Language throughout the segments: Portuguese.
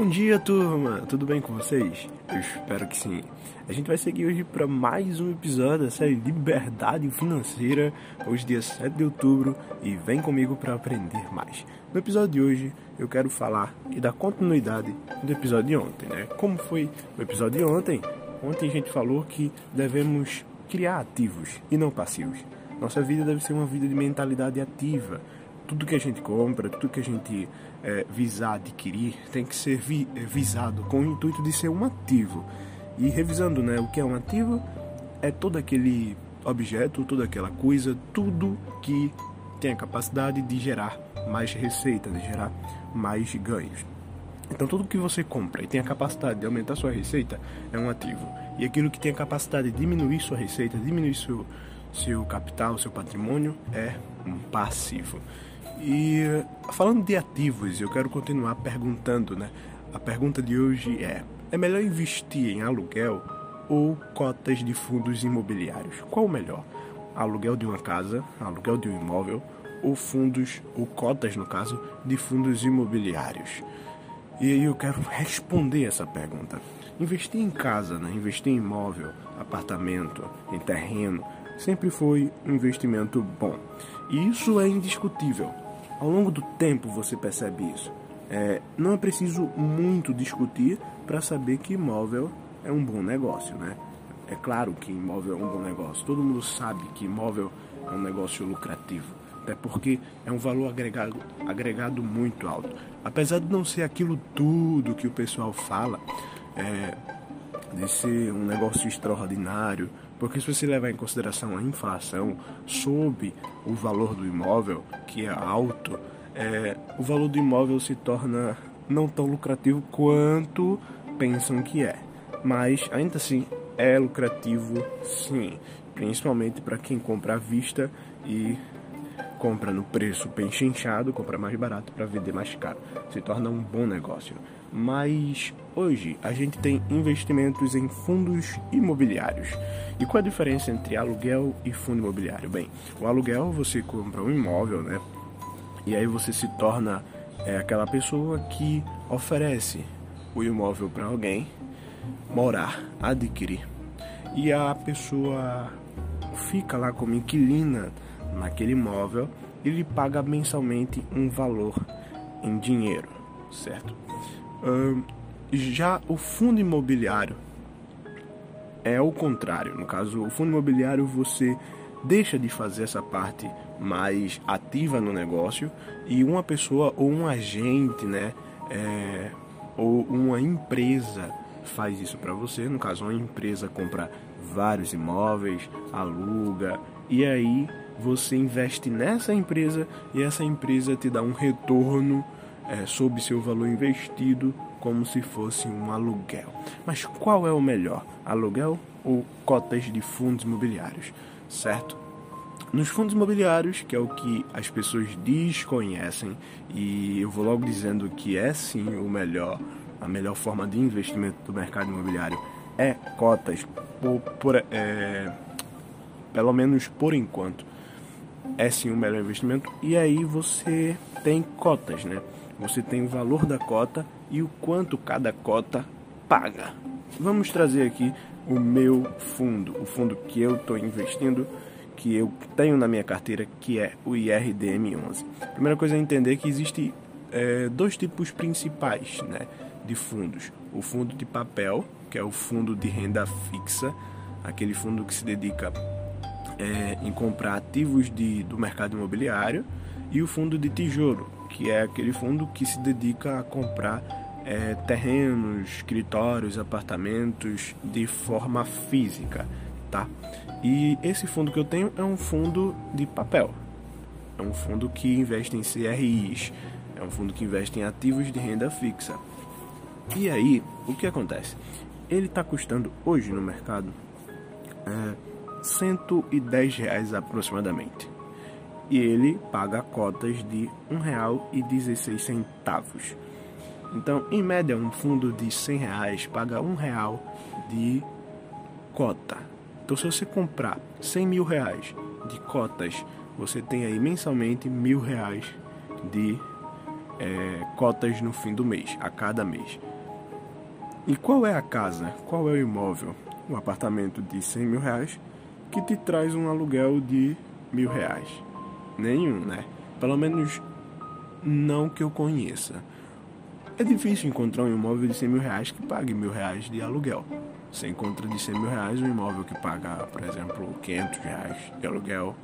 Bom dia, turma! Tudo bem com vocês? Eu espero que sim. A gente vai seguir hoje para mais um episódio da série Liberdade Financeira, hoje, dia 7 de outubro, e vem comigo para aprender mais. No episódio de hoje, eu quero falar e dar continuidade do episódio de ontem, né? Como foi o episódio de ontem? Ontem a gente falou que devemos criar ativos e não passivos. Nossa vida deve ser uma vida de mentalidade ativa tudo que a gente compra, tudo que a gente é, visar adquirir, tem que ser vi, é, visado com o intuito de ser um ativo. E revisando, né, o que é um ativo é todo aquele objeto, toda aquela coisa, tudo que tem a capacidade de gerar mais receita, de gerar mais ganhos. Então tudo que você compra e tem a capacidade de aumentar sua receita é um ativo. E aquilo que tem a capacidade de diminuir sua receita, diminuir seu, seu capital, seu patrimônio, é um passivo. E falando de ativos, eu quero continuar perguntando, né? A pergunta de hoje é: é melhor investir em aluguel ou cotas de fundos imobiliários? Qual o melhor? Aluguel de uma casa, aluguel de um imóvel ou fundos ou cotas no caso de fundos imobiliários? E aí eu quero responder essa pergunta. Investir em casa, né? investir em imóvel, apartamento, em terreno, sempre foi um investimento bom. E isso é indiscutível. Ao longo do tempo você percebe isso. É, não é preciso muito discutir para saber que imóvel é um bom negócio, né? É claro que imóvel é um bom negócio. Todo mundo sabe que imóvel é um negócio lucrativo. Até porque é um valor agregado, agregado muito alto. Apesar de não ser aquilo tudo que o pessoal fala, é, de ser um negócio extraordinário, porque se você levar em consideração a inflação sob o valor do imóvel, que é alto, é, o valor do imóvel se torna não tão lucrativo quanto pensam que é. Mas ainda assim é lucrativo sim, principalmente para quem compra à vista e compra no preço pechinchado, compra mais barato para vender mais caro. Se torna um bom negócio. Mas hoje a gente tem investimentos em fundos imobiliários. E qual a diferença entre aluguel e fundo imobiliário? Bem, o aluguel você compra um imóvel, né? E aí você se torna é, aquela pessoa que oferece o imóvel para alguém morar, adquirir. E a pessoa fica lá como inquilina naquele imóvel e lhe paga mensalmente um valor em dinheiro, certo? Já o fundo imobiliário é o contrário. No caso, o fundo imobiliário você deixa de fazer essa parte mais ativa no negócio e uma pessoa ou um agente, né, é, ou uma empresa faz isso para você. No caso, uma empresa compra vários imóveis, aluga e aí você investe nessa empresa e essa empresa te dá um retorno é, sob seu valor investido como se fosse um aluguel. Mas qual é o melhor, aluguel ou cotas de fundos imobiliários? Certo? Nos fundos imobiliários, que é o que as pessoas desconhecem, e eu vou logo dizendo que é sim o melhor, a melhor forma de investimento do mercado imobiliário é cotas, por, por é, pelo menos por enquanto, é sim o melhor investimento. E aí você tem cotas, né? Você tem o valor da cota e o quanto cada cota paga. Vamos trazer aqui o meu fundo, o fundo que eu estou investindo, que eu tenho na minha carteira, que é o IRDM11. Primeira coisa é entender que existe é, dois tipos principais né, de fundos. O fundo de papel, que é o fundo de renda fixa, aquele fundo que se dedica é, em comprar ativos de, do mercado imobiliário, e o fundo de tijolo, que é aquele fundo que se dedica a comprar é, terrenos, escritórios, apartamentos de forma física, tá? E esse fundo que eu tenho é um fundo de papel, é um fundo que investe em CRIs, é um fundo que investe em ativos de renda fixa. E aí, o que acontece? Ele está custando hoje no mercado é, 110 reais aproximadamente e ele paga cotas de R$ 1,16. Então, em média, um fundo de 100 reais paga um real de cota. Então, se você comprar 100 mil reais de cotas, você tem aí mensalmente mil reais de é, cotas no fim do mês, a cada mês. E qual é a casa, qual é o imóvel, um apartamento de 100 mil reais que te traz um aluguel de mil reais? Nenhum, né? Pelo menos não que eu conheça. É difícil encontrar um imóvel de 100 mil reais que pague mil reais de aluguel. Você encontra de 100 mil reais um imóvel que paga, por exemplo, 500 reais de aluguel,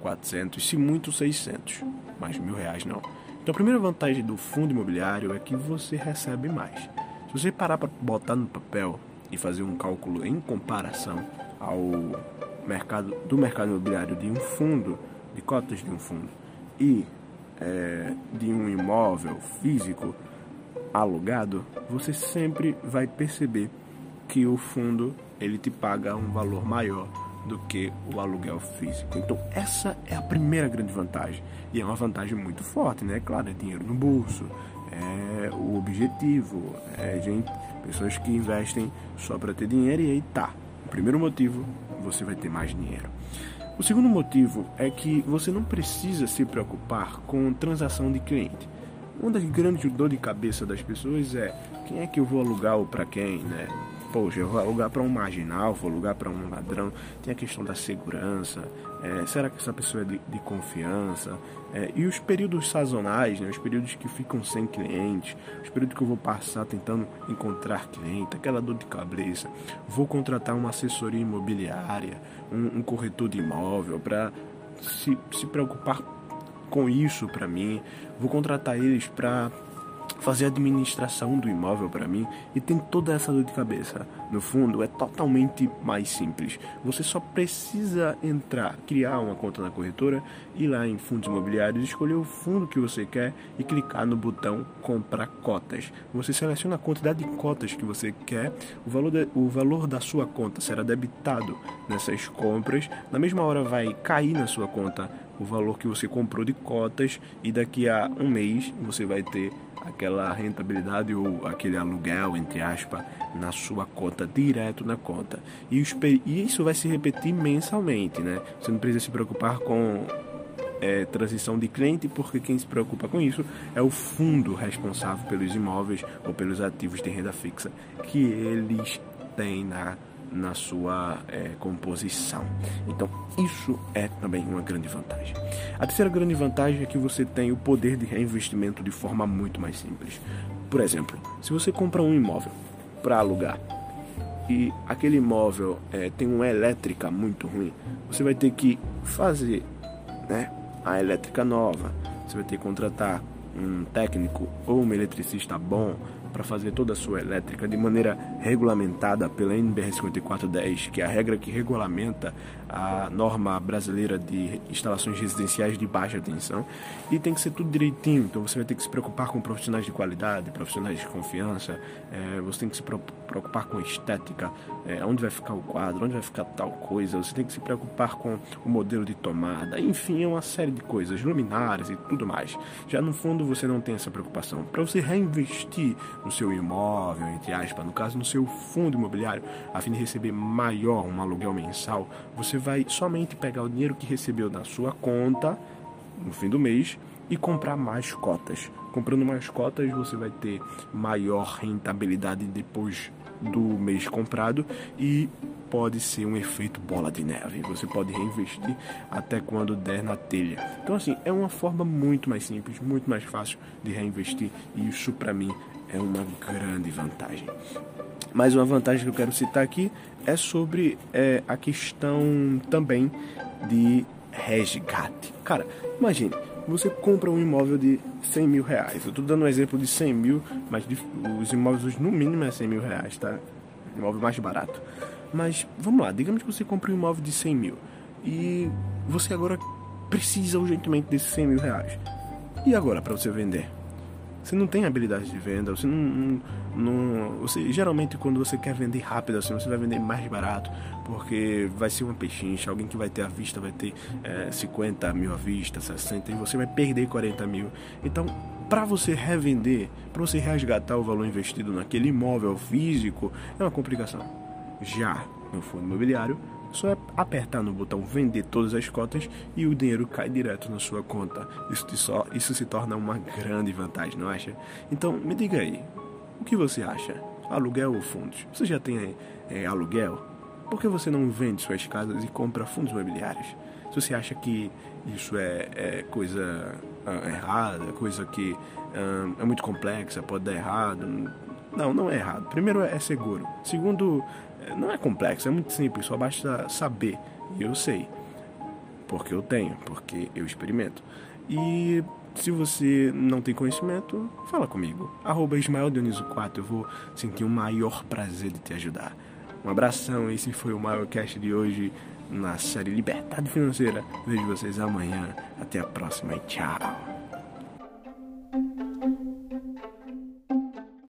400, se muito 600, mas mil reais não. Então a primeira vantagem do fundo imobiliário é que você recebe mais. Se você parar para botar no papel e fazer um cálculo em comparação ao mercado do mercado imobiliário de um fundo, de cotas de um fundo e é, de um imóvel físico, alugado, você sempre vai perceber que o fundo ele te paga um valor maior do que o aluguel físico. Então essa é a primeira grande vantagem e é uma vantagem muito forte, né? Claro, é dinheiro no bolso, é o objetivo, é gente, pessoas que investem só para ter dinheiro e aí tá. O primeiro motivo, você vai ter mais dinheiro. O segundo motivo é que você não precisa se preocupar com transação de cliente. Uma das grandes dor de cabeça das pessoas é quem é que eu vou alugar ou para quem, né? Poxa, eu vou alugar para um marginal, vou alugar para um ladrão. Tem a questão da segurança. É, será que essa pessoa é de, de confiança? É, e os períodos sazonais, né? os períodos que ficam sem clientes, os períodos que eu vou passar tentando encontrar cliente, aquela dor de cabeça. Vou contratar uma assessoria imobiliária, um, um corretor de imóvel para se, se preocupar com isso para mim, vou contratar eles para fazer a administração do imóvel para mim e tem toda essa dor de cabeça. No fundo, é totalmente mais simples. Você só precisa entrar, criar uma conta na corretora, ir lá em fundos imobiliários, escolher o fundo que você quer e clicar no botão comprar cotas. Você seleciona a quantidade de cotas que você quer, o valor, de, o valor da sua conta será debitado nessas compras, na mesma hora vai cair na sua conta o valor que você comprou de cotas e daqui a um mês você vai ter aquela rentabilidade ou aquele aluguel, entre aspas, na sua conta, direto na conta. E, isso vai se repetir mensalmente, né? Você não precisa se preocupar com é, transição de cliente, porque quem se preocupa com isso é o fundo responsável pelos imóveis ou pelos ativos de renda fixa que eles têm na na sua é, composição. Então, isso é também uma grande vantagem. A terceira grande vantagem é que você tem o poder de reinvestimento de forma muito mais simples. Por exemplo, se você compra um imóvel para alugar e aquele imóvel é, tem uma elétrica muito ruim, você vai ter que fazer né, a elétrica nova, você vai ter que contratar um técnico ou um eletricista bom para fazer toda a sua elétrica de maneira regulamentada pela NBR 5410, que é a regra que regulamenta a norma brasileira de instalações residenciais de baixa tensão, e tem que ser tudo direitinho. Então você vai ter que se preocupar com profissionais de qualidade, profissionais de confiança, é, você tem que se preocupar com estética, é, onde vai ficar o quadro, onde vai ficar tal coisa, você tem que se preocupar com o modelo de tomada, enfim, é uma série de coisas, luminárias e tudo mais. Já no fundo você não tem essa preocupação. Para você reinvestir no seu imóvel, entre aspas, no caso no seu fundo imobiliário, a fim de receber maior um aluguel mensal, você vai somente pegar o dinheiro que recebeu na sua conta no fim do mês e comprar mais cotas. Comprando mais cotas, você vai ter maior rentabilidade depois do mês comprado e pode ser um efeito bola de neve. Você pode reinvestir até quando der na telha. Então assim, é uma forma muito mais simples, muito mais fácil de reinvestir e isso para mim é uma grande vantagem. Mais uma vantagem que eu quero citar aqui é sobre é, a questão também de resgate. Cara, imagine, você compra um imóvel de 100 mil reais. Eu estou dando um exemplo de 100 mil, mas os imóveis no mínimo é 100 mil reais, tá? Imóvel mais barato. Mas vamos lá, digamos que você compra um imóvel de 100 mil e você agora precisa urgentemente desses 100 mil reais. E agora para você vender? Você não tem habilidade de venda, você não, não, você geralmente quando você quer vender rápido assim, você vai vender mais barato, porque vai ser uma pechincha, alguém que vai ter à vista vai ter é, 50 mil à vista, 60 e você vai perder 40 mil. Então, para você revender, para você resgatar o valor investido naquele imóvel físico, é uma complicação. Já no fundo imobiliário, só é apertar no botão vender todas as cotas e o dinheiro cai direto na sua conta. Isso, só, isso se torna uma grande vantagem, não acha? Então me diga aí, o que você acha? Aluguel ou fundos? Você já tem é, aluguel? Por que você não vende suas casas e compra fundos imobiliários? Se você acha que isso é, é coisa uh, errada, coisa que uh, é muito complexa, pode dar errado. Não, não é errado. Primeiro, é seguro. Segundo, não é complexo, é muito simples, só basta saber. E eu sei. Porque eu tenho, porque eu experimento. E se você não tem conhecimento, fala comigo. Arroba Ismael Dioniso 4, eu vou sentir o maior prazer de te ajudar. Um abração, esse foi o maior cast de hoje na série Liberdade Financeira. Vejo vocês amanhã. Até a próxima e tchau.